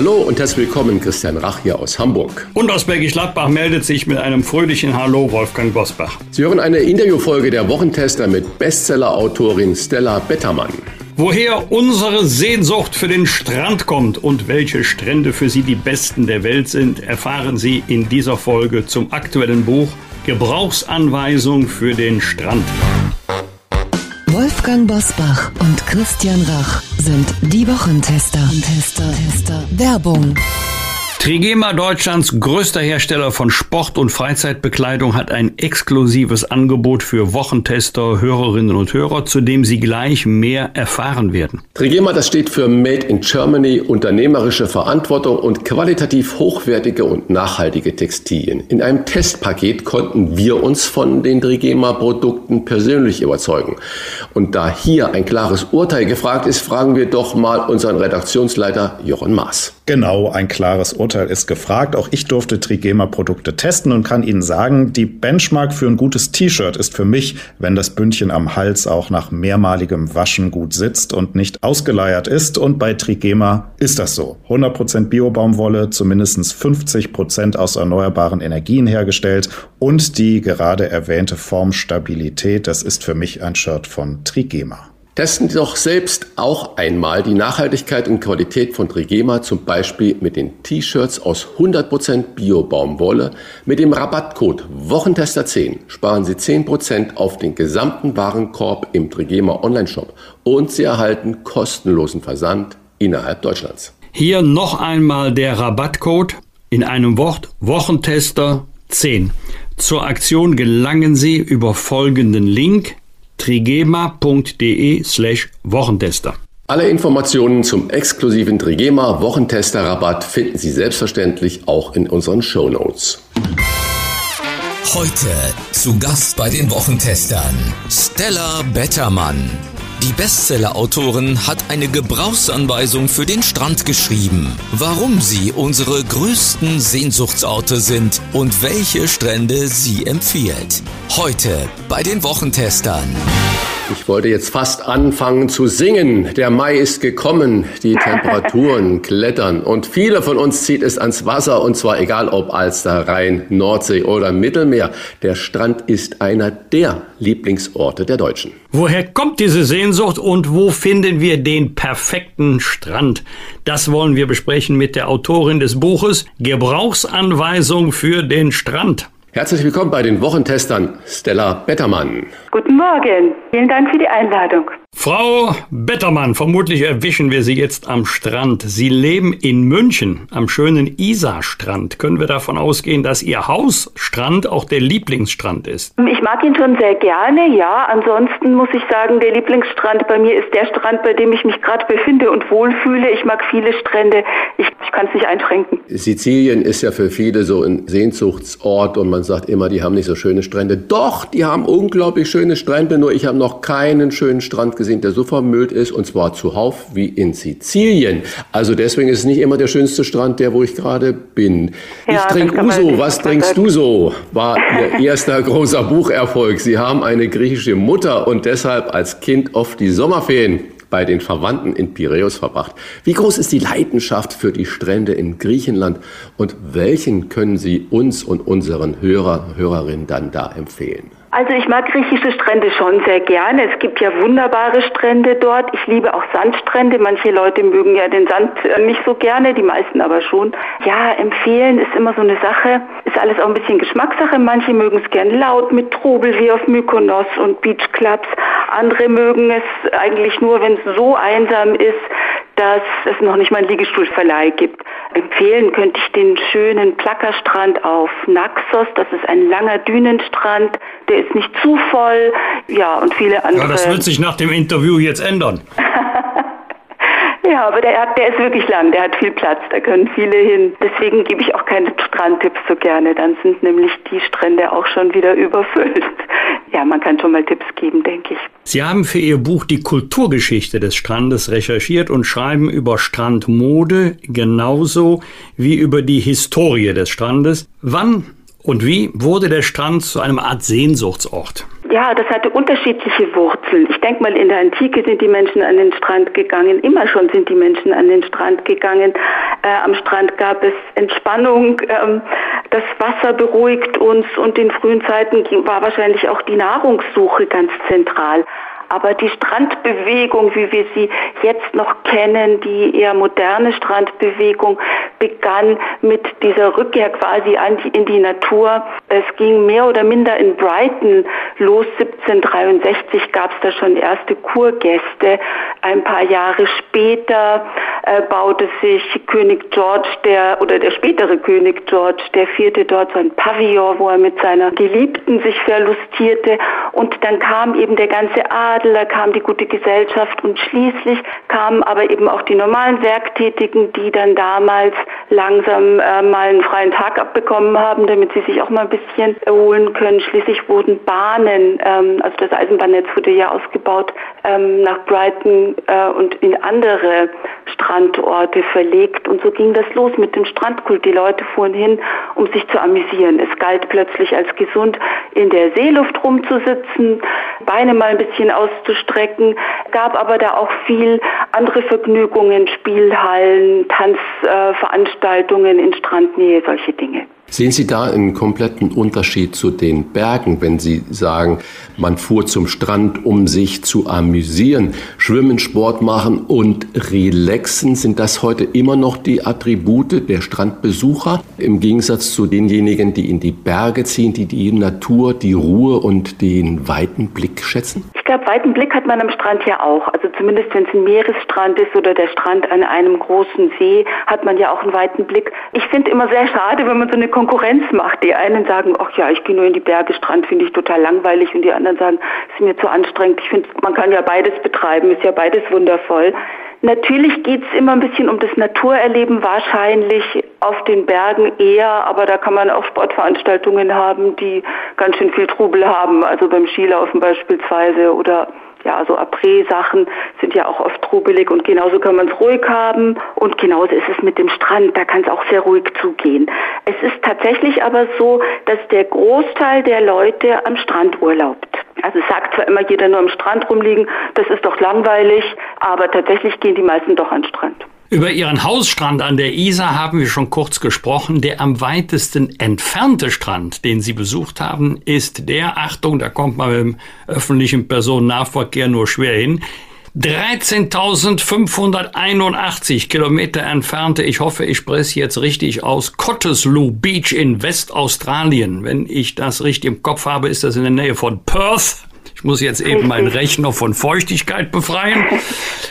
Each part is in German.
Hallo und herzlich willkommen, Christian Rach hier aus Hamburg. Und aus Bergisch Gladbach meldet sich mit einem fröhlichen Hallo Wolfgang Bosbach. Sie hören eine Interviewfolge der Wochentester mit Bestsellerautorin Stella Bettermann. Woher unsere Sehnsucht für den Strand kommt und welche Strände für Sie die besten der Welt sind, erfahren Sie in dieser Folge zum aktuellen Buch Gebrauchsanweisung für den Strand. Wolfgang Bosbach und Christian Rach sind die Wochentester. Tester, Tester. Werbung. Trigema, Deutschlands größter Hersteller von Sport- und Freizeitbekleidung, hat ein exklusives Angebot für Wochentester, Hörerinnen und Hörer, zu dem Sie gleich mehr erfahren werden. Trigema, das steht für Made in Germany, unternehmerische Verantwortung und qualitativ hochwertige und nachhaltige Textilien. In einem Testpaket konnten wir uns von den Trigema-Produkten persönlich überzeugen. Und da hier ein klares Urteil gefragt ist, fragen wir doch mal unseren Redaktionsleiter Jochen Maas. Genau, ein klares Urteil ist gefragt. Auch ich durfte Trigema-Produkte testen und kann Ihnen sagen, die Benchmark für ein gutes T-Shirt ist für mich, wenn das Bündchen am Hals auch nach mehrmaligem Waschen gut sitzt und nicht ausgeleiert ist. Und bei Trigema ist das so. 100% Biobaumwolle, zumindest 50% aus erneuerbaren Energien hergestellt und die gerade erwähnte Formstabilität, das ist für mich ein Shirt von Trigema. Testen Sie doch selbst auch einmal die Nachhaltigkeit und Qualität von Trigema, zum Beispiel mit den T-Shirts aus 100% Bio-Baumwolle. Mit dem Rabattcode Wochentester10 sparen Sie 10% auf den gesamten Warenkorb im Trigema Onlineshop und Sie erhalten kostenlosen Versand innerhalb Deutschlands. Hier noch einmal der Rabattcode in einem Wort Wochentester10. Zur Aktion gelangen Sie über folgenden Link trigema.de slash Wochentester. Alle Informationen zum exklusiven Trigema Wochentester Rabatt finden Sie selbstverständlich auch in unseren Show Notes. Heute zu Gast bei den Wochentestern Stella Bettermann. Die Bestseller-Autorin hat eine Gebrauchsanweisung für den Strand geschrieben, warum sie unsere größten Sehnsuchtsorte sind und welche Strände sie empfiehlt. Heute bei den Wochentestern. Ich wollte jetzt fast anfangen zu singen. Der Mai ist gekommen, die Temperaturen klettern und viele von uns zieht es ans Wasser und zwar egal ob Alster, Rhein, Nordsee oder Mittelmeer. Der Strand ist einer der Lieblingsorte der Deutschen. Woher kommt diese Sehnsucht und wo finden wir den perfekten Strand? Das wollen wir besprechen mit der Autorin des Buches Gebrauchsanweisung für den Strand. Herzlich willkommen bei den Wochentestern Stella Bettermann. Guten Morgen. Vielen Dank für die Einladung. Frau Bettermann, vermutlich erwischen wir Sie jetzt am Strand. Sie leben in München am schönen Isarstrand. Können wir davon ausgehen, dass Ihr Hausstrand auch der Lieblingsstrand ist? Ich mag ihn schon sehr gerne, ja. Ansonsten muss ich sagen, der Lieblingsstrand bei mir ist der Strand, bei dem ich mich gerade befinde und wohlfühle. Ich mag viele Strände. Ich, ich kann es nicht einschränken. Sizilien ist ja für viele so ein Sehnsuchtsort und man sagt immer, die haben nicht so schöne Strände. Doch, die haben unglaublich schöne Strände, nur ich habe noch keinen schönen Strand gesehen, der so vermüllt ist, und zwar zuhauf wie in Sizilien. Also deswegen ist es nicht immer der schönste Strand, der, wo ich gerade bin. Ja, ich trinke Uso. Was trinkst du so? War ihr erster großer Bucherfolg. Sie haben eine griechische Mutter und deshalb als Kind oft die Sommerferien bei den Verwandten in Piräus verbracht. Wie groß ist die Leidenschaft für die Strände in Griechenland und welchen können Sie uns und unseren Hörer, Hörerinnen dann da empfehlen? Also ich mag griechische Strände schon sehr gerne. Es gibt ja wunderbare Strände dort. Ich liebe auch Sandstrände. Manche Leute mögen ja den Sand äh, nicht so gerne, die meisten aber schon. Ja, empfehlen ist immer so eine Sache. Ist alles auch ein bisschen Geschmackssache. Manche mögen es gern laut mit Trubel wie auf Mykonos und Beachclubs. Andere mögen es eigentlich nur, wenn es so einsam ist, dass es noch nicht mal einen Liegestuhlverleih gibt. Empfehlen könnte ich den schönen Plackerstrand auf Naxos. Das ist ein langer Dünenstrand. Der ist nicht zu voll. Ja, und viele andere. Ja, das wird sich nach dem Interview jetzt ändern. Ja, aber der, der ist wirklich lang, der hat viel Platz, da können viele hin. Deswegen gebe ich auch keine Strandtipps so gerne, dann sind nämlich die Strände auch schon wieder überfüllt. Ja, man kann schon mal Tipps geben, denke ich. Sie haben für Ihr Buch die Kulturgeschichte des Strandes recherchiert und schreiben über Strandmode genauso wie über die Historie des Strandes. Wann und wie wurde der Strand zu einem Art Sehnsuchtsort? Ja, das hatte unterschiedliche Wurzeln. Ich denke mal, in der Antike sind die Menschen an den Strand gegangen. Immer schon sind die Menschen an den Strand gegangen. Äh, am Strand gab es Entspannung. Ähm, das Wasser beruhigt uns und in frühen Zeiten war wahrscheinlich auch die Nahrungssuche ganz zentral. Aber die Strandbewegung, wie wir sie jetzt noch kennen, die eher moderne Strandbewegung, begann mit dieser Rückkehr quasi in die Natur. Es ging mehr oder minder in Brighton los. 1763 gab es da schon erste Kurgäste. Ein paar Jahre später äh, baute sich König George, der oder der spätere König George, der vierte dort so ein Pavillon, wo er mit seiner Geliebten sich verlustierte. Und dann kam eben der ganze Adel da kam die gute Gesellschaft und schließlich kamen aber eben auch die normalen Werktätigen, die dann damals langsam äh, mal einen freien Tag abbekommen haben, damit sie sich auch mal ein bisschen erholen können. Schließlich wurden Bahnen, ähm, also das Eisenbahnnetz wurde ja ausgebaut, ähm, nach Brighton äh, und in andere Strandorte verlegt. Und so ging das los mit dem Strandkult. Die Leute fuhren hin, um sich zu amüsieren. Es galt plötzlich als gesund, in der Seeluft rumzusitzen, Beine mal ein bisschen auszustrecken, gab aber da auch viel andere Vergnügungen, Spielhallen, Tanzveranstaltungen in Strandnähe, solche Dinge. Sehen Sie da einen kompletten Unterschied zu den Bergen, wenn Sie sagen, man fuhr zum Strand, um sich zu amüsieren, schwimmen, Sport machen und relaxen? Sind das heute immer noch die Attribute der Strandbesucher im Gegensatz zu denjenigen, die in die Berge ziehen, die die Natur, die Ruhe und den weiten Blick schätzen? Ich glaube, weiten Blick hat man am Strand ja auch. Also zumindest wenn es ein Meeresstrand ist oder der Strand an einem großen See, hat man ja auch einen weiten Blick. Ich finde immer sehr schade, wenn man so eine Konkurrenz macht. Die einen sagen, ach ja, ich gehe nur in die Berge, Strand finde ich total langweilig und die anderen sagen, es ist mir zu anstrengend. Ich finde, man kann ja beides betreiben, ist ja beides wundervoll. Natürlich geht es immer ein bisschen um das Naturerleben, wahrscheinlich auf den Bergen eher, aber da kann man auch Sportveranstaltungen haben, die ganz schön viel Trubel haben, also beim Skilaufen beispielsweise oder ja, so Après-Sachen sind ja auch oft trubelig und genauso kann man es ruhig haben und genauso ist es mit dem Strand, da kann es auch sehr ruhig zugehen. Es ist tatsächlich aber so, dass der Großteil der Leute am Strand urlaubt. Also es sagt zwar immer jeder nur am Strand rumliegen, das ist doch langweilig, aber tatsächlich gehen die meisten doch an den Strand. Über Ihren Hausstrand an der Isar haben wir schon kurz gesprochen. Der am weitesten entfernte Strand, den Sie besucht haben, ist der, Achtung, da kommt man mit dem öffentlichen Personennahverkehr nur schwer hin, 13.581 Kilometer entfernte, ich hoffe, ich spreche jetzt richtig aus, Cottesloe Beach in Westaustralien. Wenn ich das richtig im Kopf habe, ist das in der Nähe von Perth. Ich muss jetzt eben meinen Rechner von Feuchtigkeit befreien.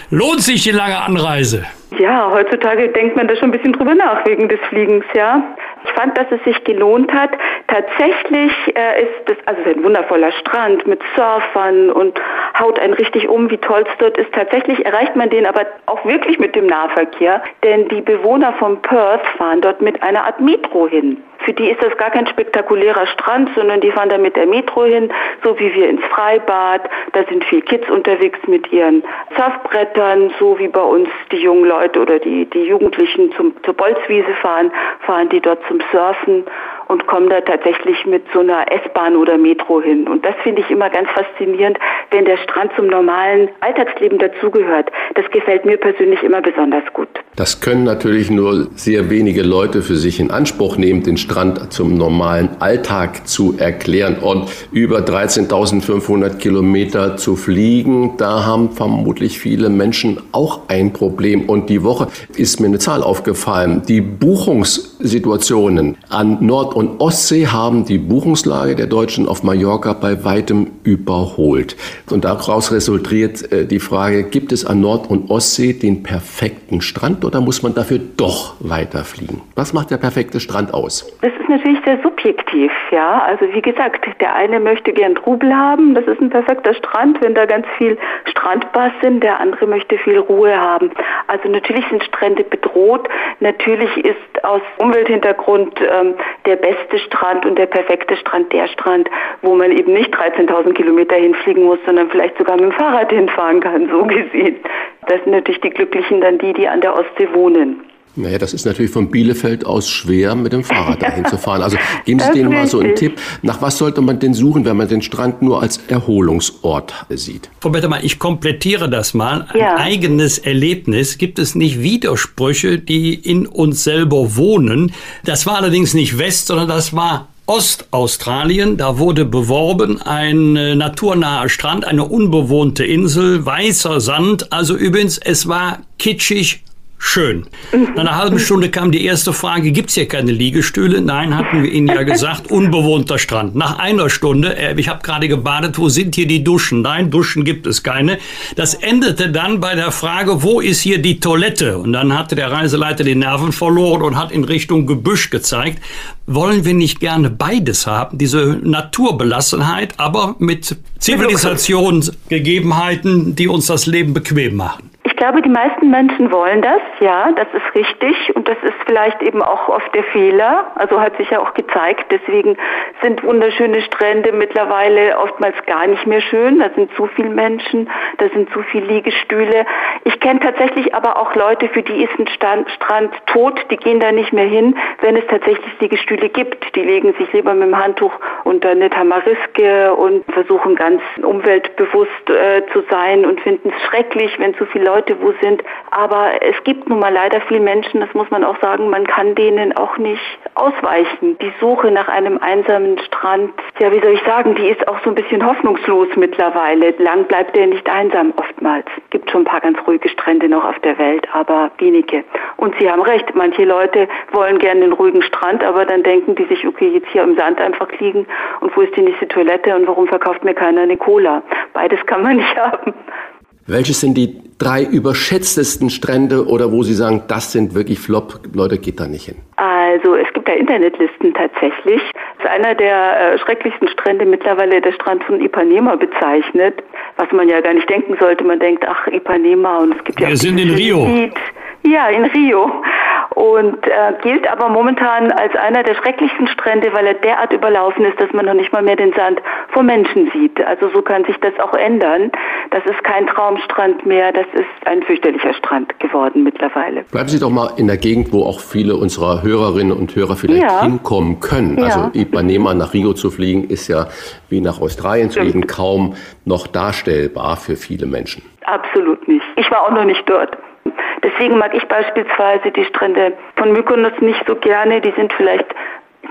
Lohnt sich die lange Anreise? Ja, heutzutage denkt man da schon ein bisschen drüber nach wegen des Fliegens, ja. Ich fand, dass es sich gelohnt hat. Tatsächlich äh, ist das, also ein wundervoller Strand mit Surfern und haut einen richtig um, wie toll es dort ist. Tatsächlich erreicht man den aber auch wirklich mit dem Nahverkehr, denn die Bewohner von Perth fahren dort mit einer Art Metro hin. Für die ist das gar kein spektakulärer Strand, sondern die fahren da mit der Metro hin, so wie wir ins Freibad. Da sind viel Kids unterwegs mit ihren Surfbrettern, so wie bei uns die jungen Leute oder die, die Jugendlichen zum, zur Bolzwiese fahren, fahren die dort zum Surfen und kommen da tatsächlich mit so einer S-Bahn oder Metro hin. Und das finde ich immer ganz faszinierend, wenn der Strand zum normalen Alltagsleben dazugehört. Das gefällt mir persönlich immer besonders gut. Das können natürlich nur sehr wenige Leute für sich in Anspruch nehmen, den Strand zum normalen Alltag zu erklären. Und über 13.500 Kilometer zu fliegen, da haben vermutlich viele Menschen auch ein Problem. Und die Woche ist mir eine Zahl aufgefallen. Die Buchungssituationen an Nord- und Ostsee haben die Buchungslage der Deutschen auf Mallorca bei weitem überholt. Und daraus resultiert äh, die Frage, gibt es an Nord- und Ostsee den perfekten Strand oder muss man dafür doch weiterfliegen? Was macht der perfekte Strand aus? Das ist natürlich sehr subjektiv, ja. Also wie gesagt, der eine möchte gern Trubel haben, das ist ein perfekter Strand, wenn da ganz viel Strandbars sind, der andere möchte viel Ruhe haben. Also natürlich sind Strände bedroht, natürlich ist aus Umwelthintergrund ähm, der beste Strand und der perfekte Strand der Strand, wo man eben nicht 13.000 Kilometer hinfliegen muss, sondern vielleicht sogar mit dem Fahrrad hinfahren kann, so gesehen. Das sind natürlich die Glücklichen dann die, die an der Ostsee wohnen. Naja, das ist natürlich von Bielefeld aus schwer, mit dem Fahrrad dahin zu fahren. Also geben Sie denen mal so einen Tipp. Nach was sollte man denn suchen, wenn man den Strand nur als Erholungsort sieht? Frau Bettermann, ich komplettiere das mal. Ein ja. eigenes Erlebnis. Gibt es nicht Widersprüche, die in uns selber wohnen? Das war allerdings nicht West, sondern das war Ostaustralien. Da wurde beworben ein äh, naturnaher Strand, eine unbewohnte Insel, weißer Sand. Also übrigens, es war kitschig, Schön. Nach einer halben Stunde kam die erste Frage, gibt's hier keine Liegestühle? Nein, hatten wir Ihnen ja gesagt, unbewohnter Strand. Nach einer Stunde, äh, ich habe gerade gebadet, wo sind hier die Duschen? Nein, Duschen gibt es keine. Das endete dann bei der Frage, wo ist hier die Toilette? Und dann hatte der Reiseleiter die Nerven verloren und hat in Richtung Gebüsch gezeigt. Wollen wir nicht gerne beides haben? Diese Naturbelassenheit, aber mit Zivilisationsgegebenheiten, die uns das Leben bequem machen glaube, die meisten Menschen wollen das, ja, das ist richtig. Und das ist vielleicht eben auch oft der Fehler, also hat sich ja auch gezeigt, deswegen sind wunderschöne Strände mittlerweile oftmals gar nicht mehr schön, da sind zu viele Menschen, da sind zu viele Liegestühle. Ich kenne tatsächlich aber auch Leute, für die ist ein Stand, Strand tot, die gehen da nicht mehr hin, wenn es tatsächlich Liegestühle gibt. Die legen sich lieber mit dem Handtuch unter eine Tamariske und versuchen ganz umweltbewusst äh, zu sein und finden es schrecklich, wenn zu viele Leute wo sind. Aber es gibt nun mal leider viele Menschen, das muss man auch sagen, man kann denen auch nicht ausweichen. Die Suche nach einem einsamen Strand, ja, wie soll ich sagen, die ist auch so ein bisschen hoffnungslos mittlerweile. Lang bleibt der nicht einsam oftmals. Gibt schon ein paar ganz ruhige Strände noch auf der Welt, aber wenige. Und Sie haben recht, manche Leute wollen gerne einen ruhigen Strand, aber dann denken die sich, okay, jetzt hier im Sand einfach liegen und wo ist die nächste Toilette und warum verkauft mir keiner eine Cola? Beides kann man nicht haben. Welches sind die drei überschätztesten Strände oder wo Sie sagen, das sind wirklich Flop, Leute, geht da nicht hin? Also es gibt ja Internetlisten tatsächlich. Das ist einer der äh, schrecklichsten Strände mittlerweile der Strand von Ipanema bezeichnet, was man ja gar nicht denken sollte. Man denkt, ach Ipanema und es gibt ja... Wir sind in Rio. Lied. Ja, in Rio. Und äh, gilt aber momentan als einer der schrecklichsten Strände, weil er derart überlaufen ist, dass man noch nicht mal mehr den Sand vor Menschen sieht. Also so kann sich das auch ändern. Das ist kein Traumstrand mehr, das ist ein fürchterlicher Strand geworden mittlerweile. Bleiben Sie doch mal in der Gegend, wo auch viele unserer Hörerinnen und Hörer vielleicht ja. hinkommen können. Ja. Also Ipanema nach Rio zu fliegen, ist ja wie nach Australien zu fliegen kaum noch darstellbar für viele Menschen. Absolut nicht. Ich war auch noch nicht dort. Deswegen mag ich beispielsweise die Strände von Mykonos nicht so gerne. Die sind vielleicht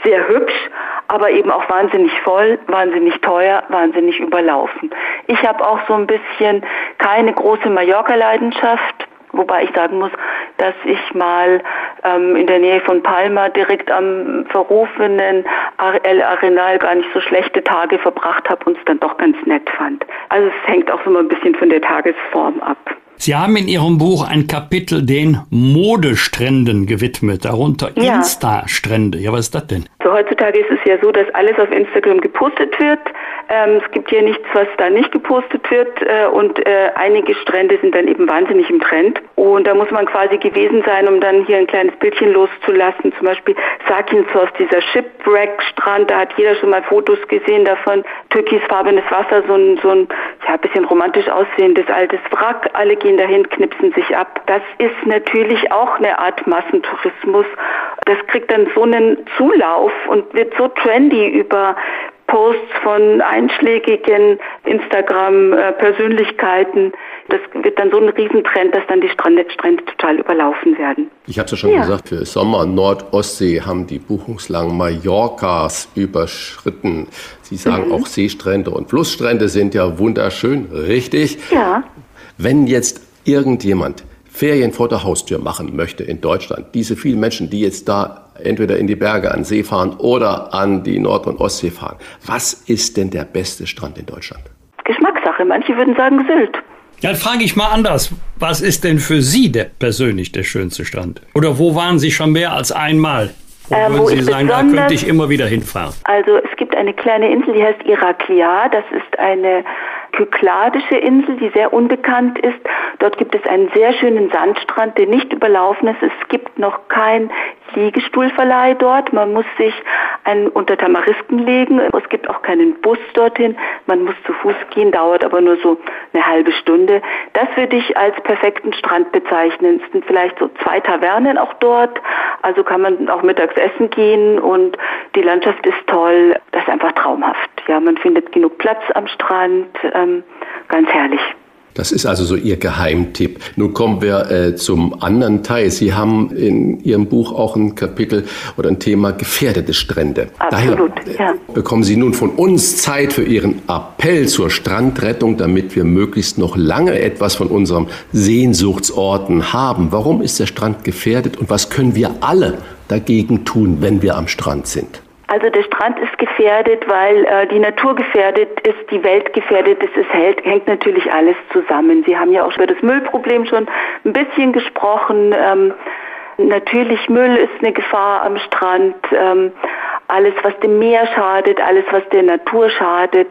sehr hübsch, aber eben auch wahnsinnig voll, wahnsinnig teuer, wahnsinnig überlaufen. Ich habe auch so ein bisschen keine große Mallorca-Leidenschaft, wobei ich sagen muss, dass ich mal ähm, in der Nähe von Palma direkt am verrufenen El Arenal gar nicht so schlechte Tage verbracht habe und es dann doch ganz nett fand. Also es hängt auch so mal ein bisschen von der Tagesform ab. Sie haben in Ihrem Buch ein Kapitel den Modestränden gewidmet, darunter ja. Insta-Strände. Ja, was ist das denn? So, heutzutage ist es ja so, dass alles auf Instagram gepostet wird. Ähm, es gibt hier nichts, was da nicht gepostet wird äh, und äh, einige Strände sind dann eben wahnsinnig im Trend. Und da muss man quasi gewesen sein, um dann hier ein kleines Bildchen loszulassen. Zum Beispiel Sakinsos, dieser Shipwreck-Strand, da hat jeder schon mal Fotos gesehen davon. Türkisfarbenes Wasser, so ein, so ein ja, bisschen romantisch aussehendes altes Wrack. Alle gehen dahin, knipsen sich ab. Das ist natürlich auch eine Art Massentourismus. Das kriegt dann so einen Zulauf und wird so trendy über Posts von einschlägigen Instagram-Persönlichkeiten. Das wird dann so ein Riesentrend, dass dann die Strände, Strände total überlaufen werden. Ich habe es ja schon ja. gesagt, für Sommer Nordostsee haben die Buchungslangen Mallorcas überschritten. Sie sagen mhm. auch Seestrände und Flussstrände sind ja wunderschön, richtig? Ja. Wenn jetzt irgendjemand Ferien vor der Haustür machen möchte in Deutschland, diese vielen Menschen, die jetzt da entweder in die Berge an See fahren oder an die Nord- und Ostsee fahren, was ist denn der beste Strand in Deutschland? Geschmackssache. Manche würden sagen Sylt. Dann frage ich mal anders. Was ist denn für Sie der, persönlich der schönste Strand? Oder wo waren Sie schon mehr als einmal? Wo Äh, würden wo Sie sagen, da könnte ich immer wieder hinfahren? Also es gibt eine kleine Insel, die heißt Iraklia. Das ist eine kykladische Insel, die sehr unbekannt ist. Dort gibt es einen sehr schönen Sandstrand, der nicht überlaufen ist. Es gibt noch kein Liegestuhlverleih dort. Man muss sich einen unter Tamarisken legen. Es gibt auch keinen Bus dorthin. Man muss zu Fuß gehen, dauert aber nur so eine halbe Stunde. Das würde ich als perfekten Strand bezeichnen. Es sind vielleicht so zwei Tavernen auch dort. Also kann man auch mittags essen gehen und die Landschaft ist toll. Das ist einfach traumhaft. Ja, man findet genug Platz am Strand. Ähm, ganz herrlich. Das ist also so Ihr Geheimtipp. Nun kommen wir äh, zum anderen Teil. Sie haben in Ihrem Buch auch ein Kapitel oder ein Thema gefährdete Strände. Absolut, Daher ja. bekommen Sie nun von uns Zeit für Ihren Appell zur Strandrettung, damit wir möglichst noch lange etwas von unserem Sehnsuchtsorten haben. Warum ist der Strand gefährdet und was können wir alle dagegen tun, wenn wir am Strand sind? Also der Strand ist gefährdet, weil äh, die Natur gefährdet ist, die Welt gefährdet ist. Es hält, hängt natürlich alles zusammen. Sie haben ja auch über das Müllproblem schon ein bisschen gesprochen. Ähm, natürlich Müll ist eine Gefahr am Strand. Ähm, alles, was dem Meer schadet, alles, was der Natur schadet,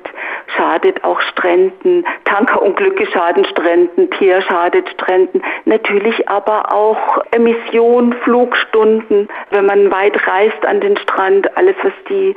schadet auch Stränden. Tankerunglücke schaden Stränden, Tier schadet Stränden. Natürlich aber auch Emission, Flugstunden. Wenn man weit reist an den Strand, alles, was die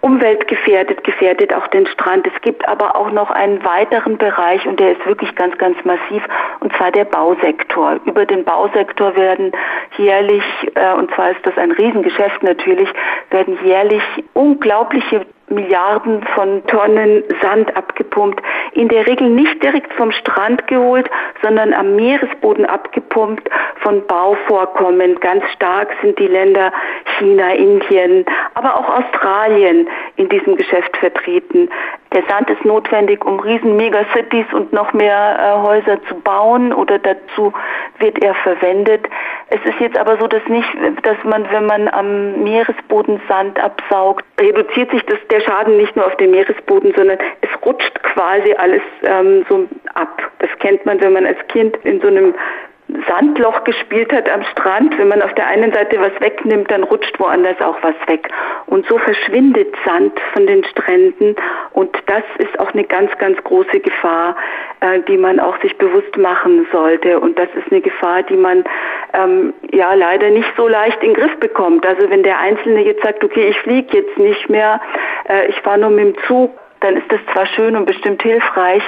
Umwelt gefährdet, gefährdet auch den Strand. Es gibt aber auch noch einen weiteren Bereich und der ist wirklich ganz, ganz massiv und zwar der Bausektor. Über den Bausektor werden jährlich, äh, und zwar ist das ein Riesengeschäft natürlich, werden jährlich unglaubliche Milliarden von Tonnen Sand abgepumpt. In der Regel nicht direkt vom Strand geholt, sondern am Meeresboden abgepumpt von Bauvorkommen. Ganz stark sind die Länder China, Indien, aber auch Australien in diesem Geschäft vertreten. Der Sand ist notwendig, um riesen Megacities und noch mehr äh, Häuser zu bauen oder dazu wird er verwendet. Es ist jetzt aber so, dass nicht, dass man, wenn man am Meeresboden Sand absaugt, reduziert sich das, der Schaden nicht nur auf den Meeresboden, sondern es rutscht quasi alles ähm, so ab. Das kennt man, wenn man als Kind in so einem Sandloch gespielt hat am Strand. Wenn man auf der einen Seite was wegnimmt, dann rutscht woanders auch was weg. Und so verschwindet Sand von den Stränden. Und das ist auch eine ganz, ganz große Gefahr, äh, die man auch sich bewusst machen sollte. Und das ist eine Gefahr, die man ähm, ja leider nicht so leicht in den Griff bekommt. Also wenn der Einzelne jetzt sagt, okay, ich fliege jetzt nicht mehr, äh, ich fahre nur mit dem Zug, dann ist das zwar schön und bestimmt hilfreich,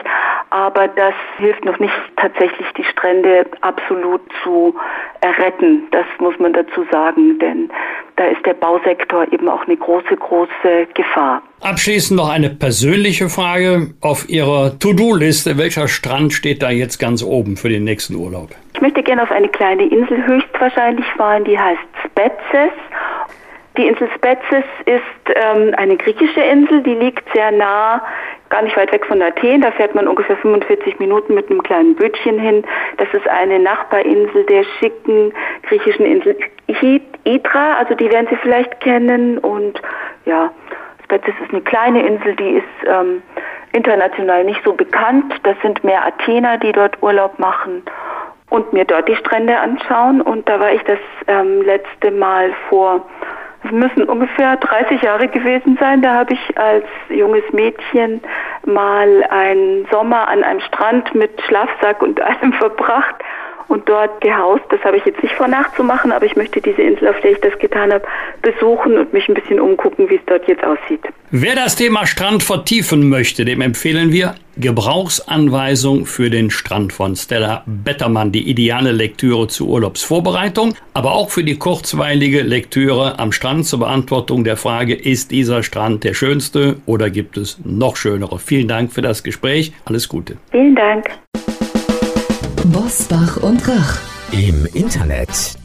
aber das hilft noch nicht tatsächlich, die Strände absolut zu erretten. Das muss man dazu sagen, denn da ist der Bausektor eben auch eine große, große Gefahr. Abschließend noch eine persönliche Frage. Auf Ihrer To-Do-Liste, welcher Strand steht da jetzt ganz oben für den nächsten Urlaub? Ich möchte gerne auf eine kleine Insel höchstwahrscheinlich fahren, die heißt Spetses. Die Insel Spetses ist ähm, eine griechische Insel, die liegt sehr nah, gar nicht weit weg von Athen. Da fährt man ungefähr 45 Minuten mit einem kleinen Bötchen hin. Das ist eine Nachbarinsel der schicken griechischen Insel Idra, also die werden Sie vielleicht kennen. Und ja, Spetses ist eine kleine Insel, die ist ähm, international nicht so bekannt. Das sind mehr Athener, die dort Urlaub machen und mir dort die Strände anschauen. Und da war ich das ähm, letzte Mal vor es müssen ungefähr 30 Jahre gewesen sein. Da habe ich als junges Mädchen mal einen Sommer an einem Strand mit Schlafsack und allem verbracht und dort gehaust. Das habe ich jetzt nicht vor nachzumachen, aber ich möchte diese Insel, auf der ich das getan habe, besuchen und mich ein bisschen umgucken, wie es dort jetzt aussieht. Wer das Thema Strand vertiefen möchte, dem empfehlen wir Gebrauchsanweisung für den Strand von Stella Bettermann, die ideale Lektüre zur Urlaubsvorbereitung, aber auch für die kurzweilige Lektüre am Strand zur Beantwortung der Frage, ist dieser Strand der schönste oder gibt es noch schönere? Vielen Dank für das Gespräch. Alles Gute. Vielen Dank. Bosbach und Rach. Im Internet